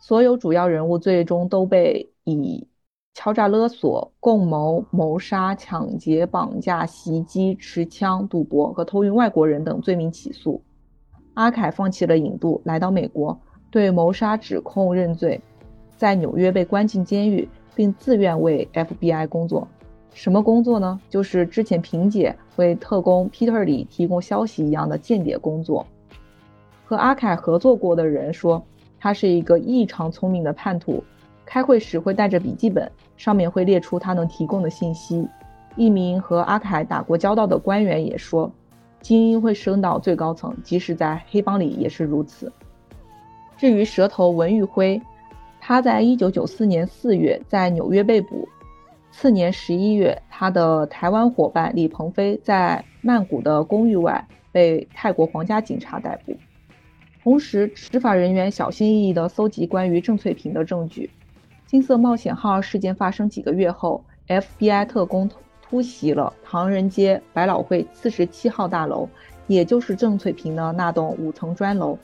所有主要人物最终都被以敲诈勒索、共谋谋杀、抢劫、绑架、袭击、持枪、赌博和偷运外国人等罪名起诉。阿凯放弃了引渡，来到美国，对谋杀指控认罪。在纽约被关进监狱，并自愿为 FBI 工作。什么工作呢？就是之前萍姐为特工 Peter 里提供消息一样的间谍工作。和阿凯合作过的人说，他是一个异常聪明的叛徒。开会时会带着笔记本，上面会列出他能提供的信息。一名和阿凯打过交道的官员也说，精英会升到最高层，即使在黑帮里也是如此。至于蛇头文玉辉。他在一九九四年四月在纽约被捕，次年十一月，他的台湾伙伴李鹏飞在曼谷的公寓外被泰国皇家警察逮捕。同时，执法人员小心翼翼地搜集关于郑翠萍的证据。金色冒险号事件发生几个月后，FBI 特工突袭了唐人街百老汇四十七号大楼，也就是郑翠萍的那栋五层砖楼。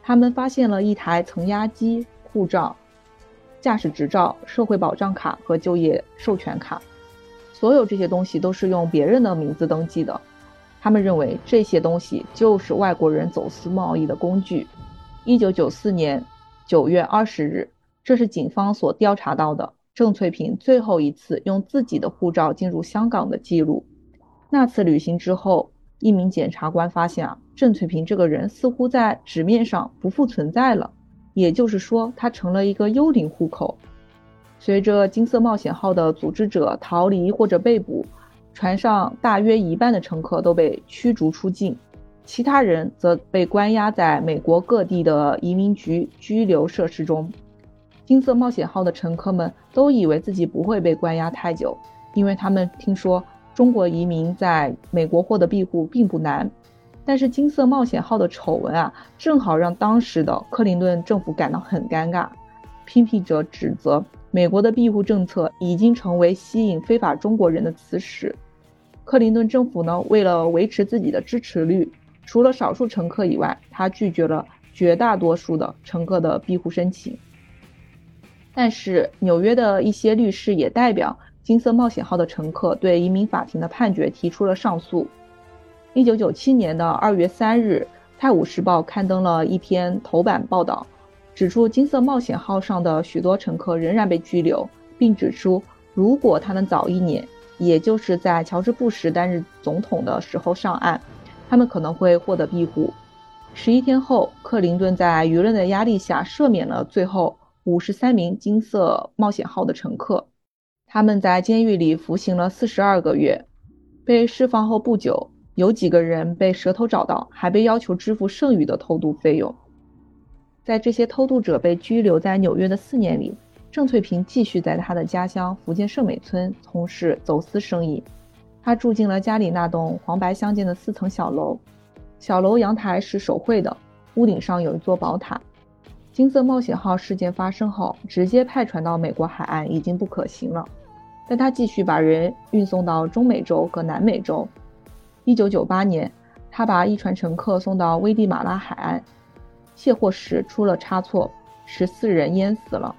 他们发现了一台层压机、护照。驾驶执照、社会保障卡和就业授权卡，所有这些东西都是用别人的名字登记的。他们认为这些东西就是外国人走私贸易的工具。一九九四年九月二十日，这是警方所调查到的郑翠萍最后一次用自己的护照进入香港的记录。那次旅行之后，一名检察官发现啊，郑翠萍这个人似乎在纸面上不复存在了。也就是说，他成了一个幽灵户口。随着金色冒险号的组织者逃离或者被捕，船上大约一半的乘客都被驱逐出境，其他人则被关押在美国各地的移民局拘留设施中。金色冒险号的乘客们都以为自己不会被关押太久，因为他们听说中国移民在美国获得庇护并不难。但是金色冒险号的丑闻啊，正好让当时的克林顿政府感到很尴尬。批评者指责美国的庇护政策已经成为吸引非法中国人的磁石。克林顿政府呢，为了维持自己的支持率，除了少数乘客以外，他拒绝了绝大多数的乘客的庇护申请。但是纽约的一些律师也代表金色冒险号的乘客对移民法庭的判决提出了上诉。一九九七年的二月三日，《泰晤士报》刊登了一篇头版报道，指出金色冒险号上的许多乘客仍然被拘留，并指出如果他们早一年，也就是在乔治·布什担任总统的时候上岸，他们可能会获得庇护。十一天后，克林顿在舆论的压力下赦免了最后。五十三名金色冒险号的乘客，他们在监狱里服刑了四十二个月。被释放后不久，有几个人被蛇头找到，还被要求支付剩余的偷渡费用。在这些偷渡者被拘留在纽约的四年里，郑翠萍继续在他的家乡福建盛美村从事走私生意。他住进了家里那栋黄白相间的四层小楼，小楼阳台是手绘的，屋顶上有一座宝塔。金色冒险号事件发生后，直接派船到美国海岸已经不可行了，但他继续把人运送到中美洲和南美洲。一九九八年，他把一船乘客送到危地马拉海岸，卸货时出了差错，十四人淹死了。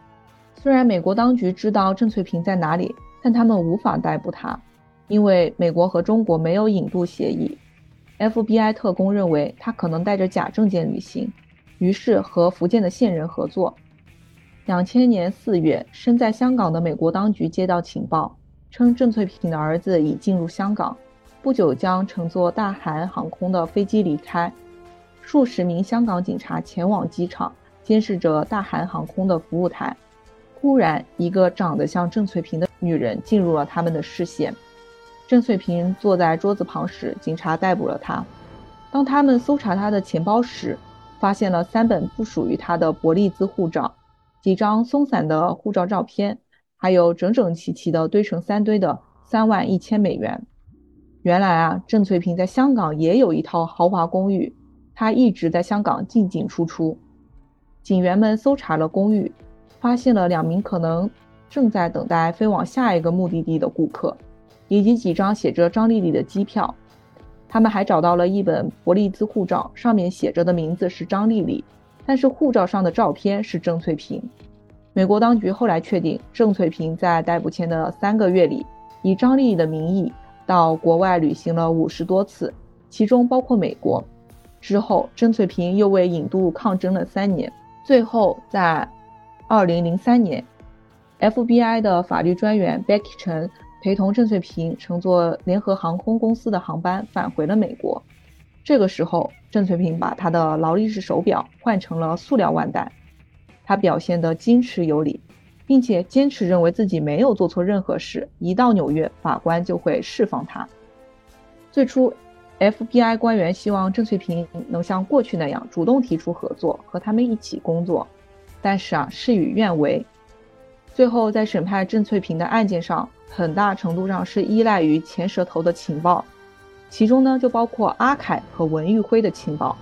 虽然美国当局知道郑翠萍在哪里，但他们无法逮捕他，因为美国和中国没有引渡协议。FBI 特工认为他可能带着假证件旅行。于是和福建的线人合作。两千年四月，身在香港的美国当局接到情报，称郑翠萍的儿子已进入香港，不久将乘坐大韩航空的飞机离开。数十名香港警察前往机场，监视着大韩航空的服务台。忽然，一个长得像郑翠萍的女人进入了他们的视线。郑翠萍坐在桌子旁时，警察逮捕了她。当他们搜查她的钱包时，发现了三本不属于她的伯利兹护照，几张松散的护照照片，还有整整齐齐的堆成三堆的三万一千美元。原来啊，郑翠萍在香港也有一套豪华公寓，她一直在香港进进出出。警员们搜查了公寓，发现了两名可能正在等待飞往下一个目的地的顾客，以及几张写着张丽丽的机票。他们还找到了一本伯利兹护照，上面写着的名字是张丽丽，但是护照上的照片是郑翠萍。美国当局后来确定，郑翠萍在逮捕前的三个月里，以张丽丽的名义到国外旅行了五十多次，其中包括美国。之后，郑翠萍又为引渡抗争了三年，最后在二零零三年，FBI 的法律专员 Becky 陈。陪同郑翠萍乘坐联合航空公司的航班返回了美国。这个时候，郑翠萍把她的劳力士手表换成了塑料腕带。她表现得矜持有礼，并且坚持认为自己没有做错任何事。一到纽约，法官就会释放他。最初，FBI 官员希望郑翠萍能像过去那样主动提出合作，和他们一起工作。但是啊，事与愿违。最后，在审判郑翠萍的案件上，很大程度上是依赖于前蛇头的情报，其中呢就包括阿凯和文玉辉的情报。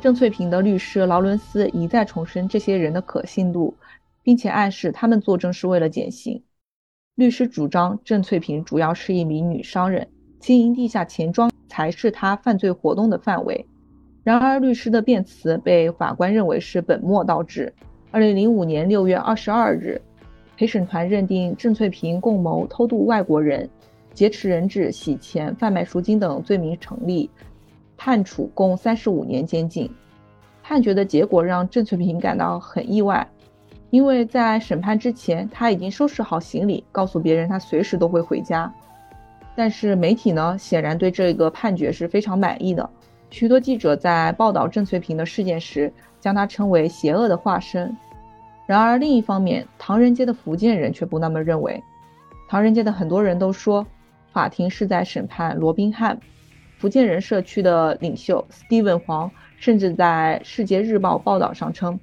郑翠萍的律师劳伦斯一再重申这些人的可信度，并且暗示他们作证是为了减刑。律师主张郑翠萍主要是一名女商人，经营地下钱庄才是她犯罪活动的范围。然而，律师的辩词被法官认为是本末倒置。二零零五年六月二十二日。陪审团认定郑翠萍共谋偷渡外国人、劫持人质、洗钱、贩卖赎金等罪名成立，判处共三十五年监禁。判决的结果让郑翠萍感到很意外，因为在审判之前，他已经收拾好行李，告诉别人他随时都会回家。但是媒体呢，显然对这个判决是非常满意的。许多记者在报道郑翠萍的事件时，将她称为邪恶的化身。然而，另一方面，唐人街的福建人却不那么认为。唐人街的很多人都说，法庭是在审判罗宾汉。福建人社区的领袖 Steven 黄甚至在《世界日报》报道上称，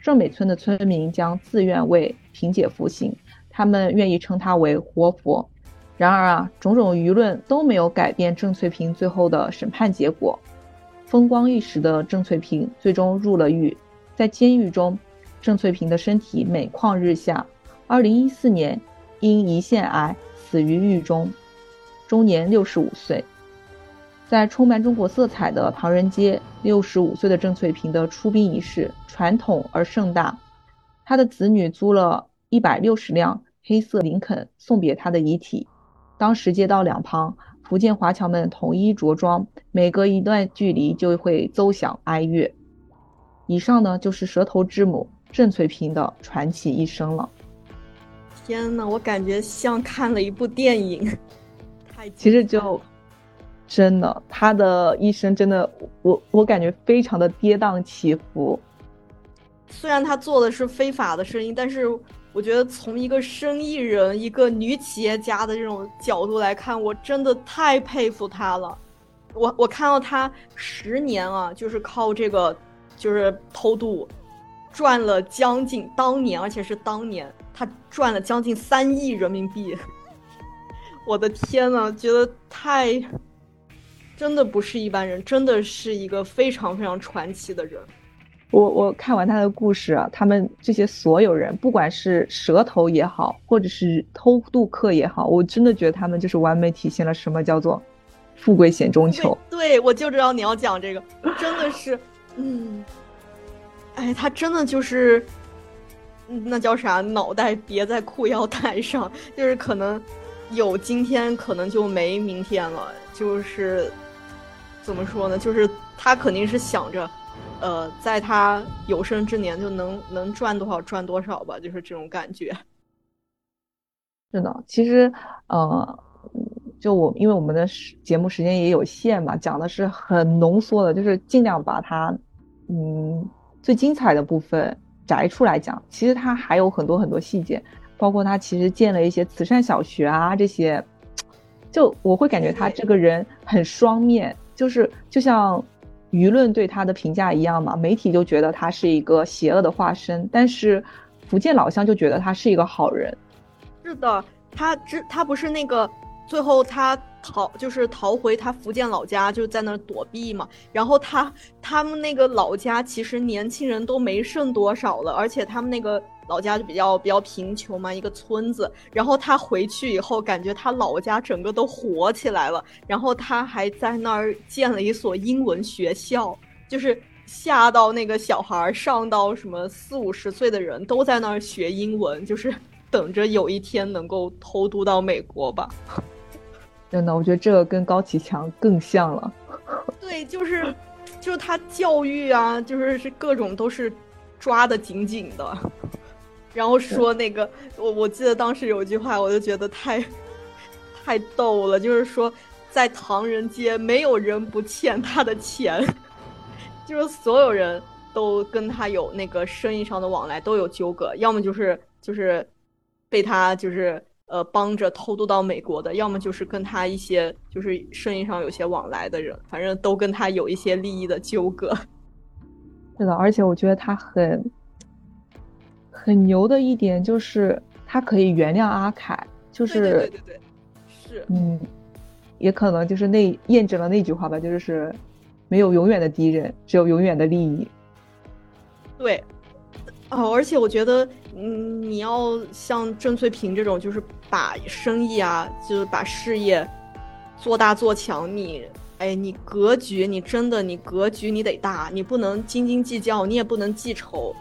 盛美村的村民将自愿为萍姐服刑，他们愿意称她为活佛。然而啊，种种舆论都没有改变郑翠萍最后的审判结果。风光一时的郑翠萍最终入了狱，在监狱中。郑翠萍的身体每况日下，二零一四年因胰腺癌死于狱中，终年六十五岁。在充满中国色彩的唐人街，六十五岁的郑翠萍的出殡仪式传统而盛大，她的子女租了一百六十辆黑色林肯送别她的遗体。当时街道两旁福建华侨们统一着装，每隔一段距离就会奏响哀乐。以上呢就是蛇头之母郑翠萍的传奇一生了。天呐，我感觉像看了一部电影。太 其实就真的，她的一生真的，我我感觉非常的跌宕起伏。虽然她做的是非法的生意，但是。我觉得从一个生意人、一个女企业家的这种角度来看，我真的太佩服她了。我我看到她十年啊，就是靠这个，就是偷渡，赚了将近当年，而且是当年，她赚了将近三亿人民币。我的天呐，觉得太，真的不是一般人，真的是一个非常非常传奇的人。我我看完他的故事啊，他们这些所有人，不管是蛇头也好，或者是偷渡客也好，我真的觉得他们就是完美体现了什么叫做富贵险中求。对，我就知道你要讲这个，真的是，嗯，哎，他真的就是，那叫啥？脑袋别在裤腰带上，就是可能有今天，可能就没明天了。就是怎么说呢？就是他肯定是想着。呃，在他有生之年就能能赚多少赚多少吧，就是这种感觉。是的，其实呃，就我因为我们的节目时间也有限嘛，讲的是很浓缩的，就是尽量把它嗯最精彩的部分摘出来讲。其实他还有很多很多细节，包括他其实建了一些慈善小学啊这些，就我会感觉他这个人很双面，就是就像。舆论对他的评价一样嘛？媒体就觉得他是一个邪恶的化身，但是福建老乡就觉得他是一个好人。是的，他之他不是那个最后他逃就是逃回他福建老家，就在那儿躲避嘛。然后他他们那个老家其实年轻人都没剩多少了，而且他们那个。老家就比较比较贫穷嘛，一个村子。然后他回去以后，感觉他老家整个都火起来了。然后他还在那儿建了一所英文学校，就是吓到那个小孩儿上到什么四五十岁的人都在那儿学英文，就是等着有一天能够偷渡到美国吧。真的，我觉得这个跟高启强更像了。对，就是就是他教育啊，就是是各种都是抓的紧紧的。然后说那个，我我记得当时有一句话，我就觉得太，太逗了，就是说，在唐人街没有人不欠他的钱，就是所有人都跟他有那个生意上的往来，都有纠葛，要么就是就是被他就是呃帮着偷渡到美国的，要么就是跟他一些就是生意上有些往来的人，反正都跟他有一些利益的纠葛。对的，而且我觉得他很。很牛的一点就是他可以原谅阿凯，就是对对对对，是嗯，也可能就是那验证了那句话吧，就是没有永远的敌人，只有永远的利益。对，哦，而且我觉得，嗯，你要像郑翠萍这种，就是把生意啊，就是把事业做大做强，你哎，你格局，你真的你格局你得大，你不能斤斤计较，你也不能记仇，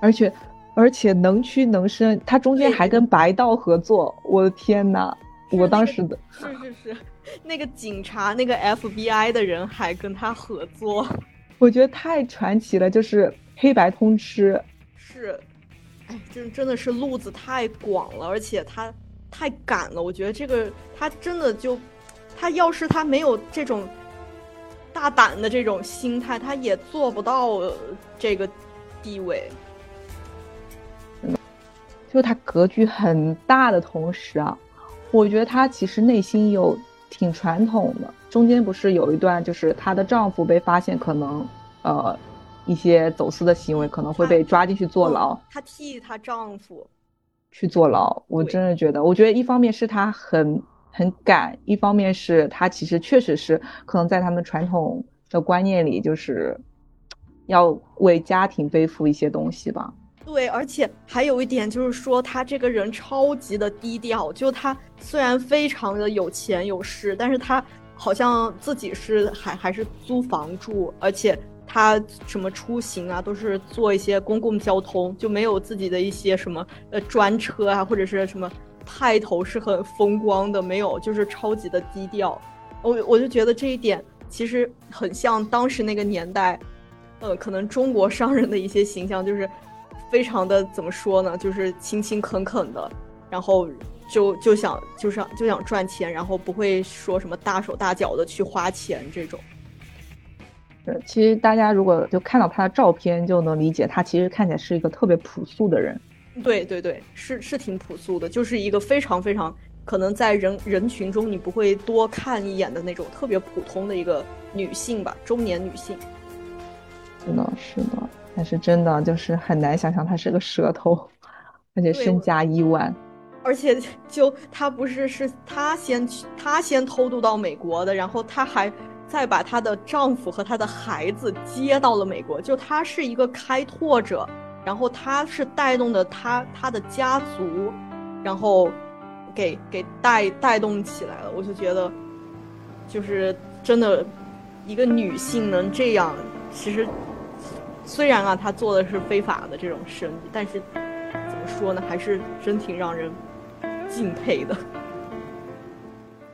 而且。而且能屈能伸，他中间还跟白道合作，我的天呐！我当时的是是是，那个警察那个 FBI 的人还跟他合作，我觉得太传奇了，就是黑白通吃。是，哎，真真的是路子太广了，而且他太敢了。我觉得这个他真的就，他要是他没有这种大胆的这种心态，他也做不到这个地位。就他格局很大的同时啊，我觉得他其实内心有挺传统的。中间不是有一段，就是她的丈夫被发现可能，呃，一些走私的行为可能会被抓进去坐牢。她替她丈夫去坐牢，我真的觉得，我觉得一方面是她很很敢，一方面是她其实确实是可能在他们传统的观念里，就是要为家庭背负一些东西吧。对，而且还有一点就是说，他这个人超级的低调。就他虽然非常的有钱有势，但是他好像自己是还还是租房住，而且他什么出行啊，都是坐一些公共交通，就没有自己的一些什么呃专车啊，或者是什么派头是很风光的，没有，就是超级的低调。我我就觉得这一点其实很像当时那个年代，呃，可能中国商人的一些形象，就是非常的怎么说呢，就是勤勤恳恳的，然后就就想就想就想赚钱，然后不会说什么大手大脚的去花钱这种。是，其实大家如果就看到他的照片，就能理解他其实看起来是一个特别朴素的人。对对对，是是挺朴素的，就是一个非常非常。可能在人人群中，你不会多看一眼的那种特别普通的一个女性吧，中年女性。是的，是的，但是真的就是很难想象她是个蛇头，而且身家亿万。而且就她不是是她先去，她先偷渡到美国的，然后她还再把她的丈夫和她的孩子接到了美国，就她是一个开拓者，然后她是带动的她她的家族，然后。给给带带动起来了，我就觉得，就是真的，一个女性能这样，其实虽然啊，她做的是非法的这种生意，但是怎么说呢，还是真挺让人敬佩的。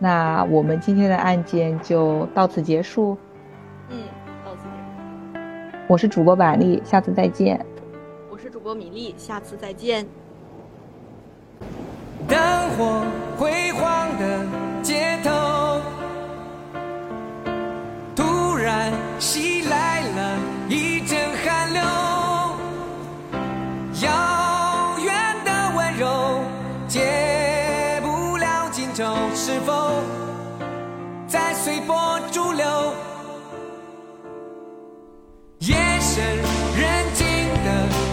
那我们今天的案件就到此结束。嗯，到此结束。我是主播板栗，下次再见。我是主播米粒，下次再见。灯火辉煌的街头，突然袭来了一阵寒流。深人静的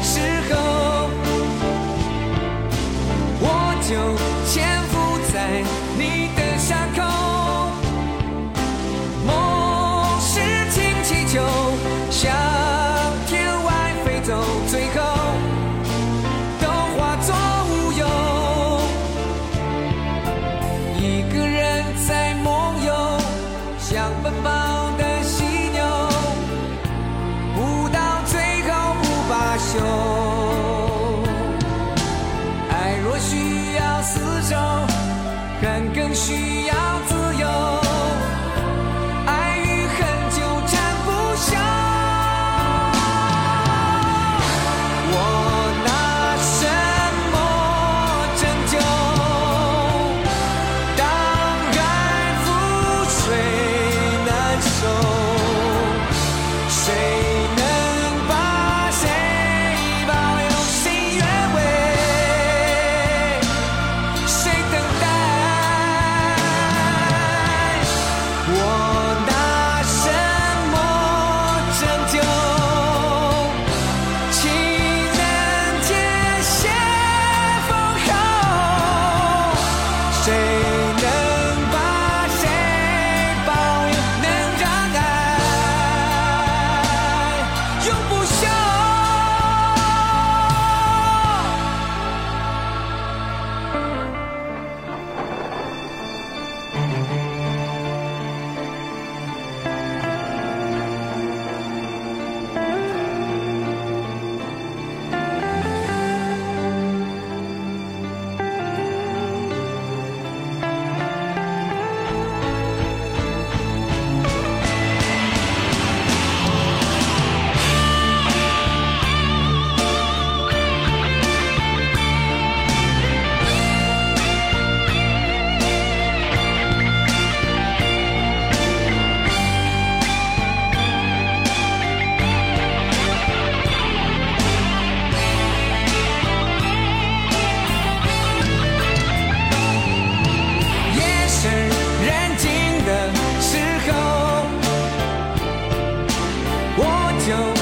canción.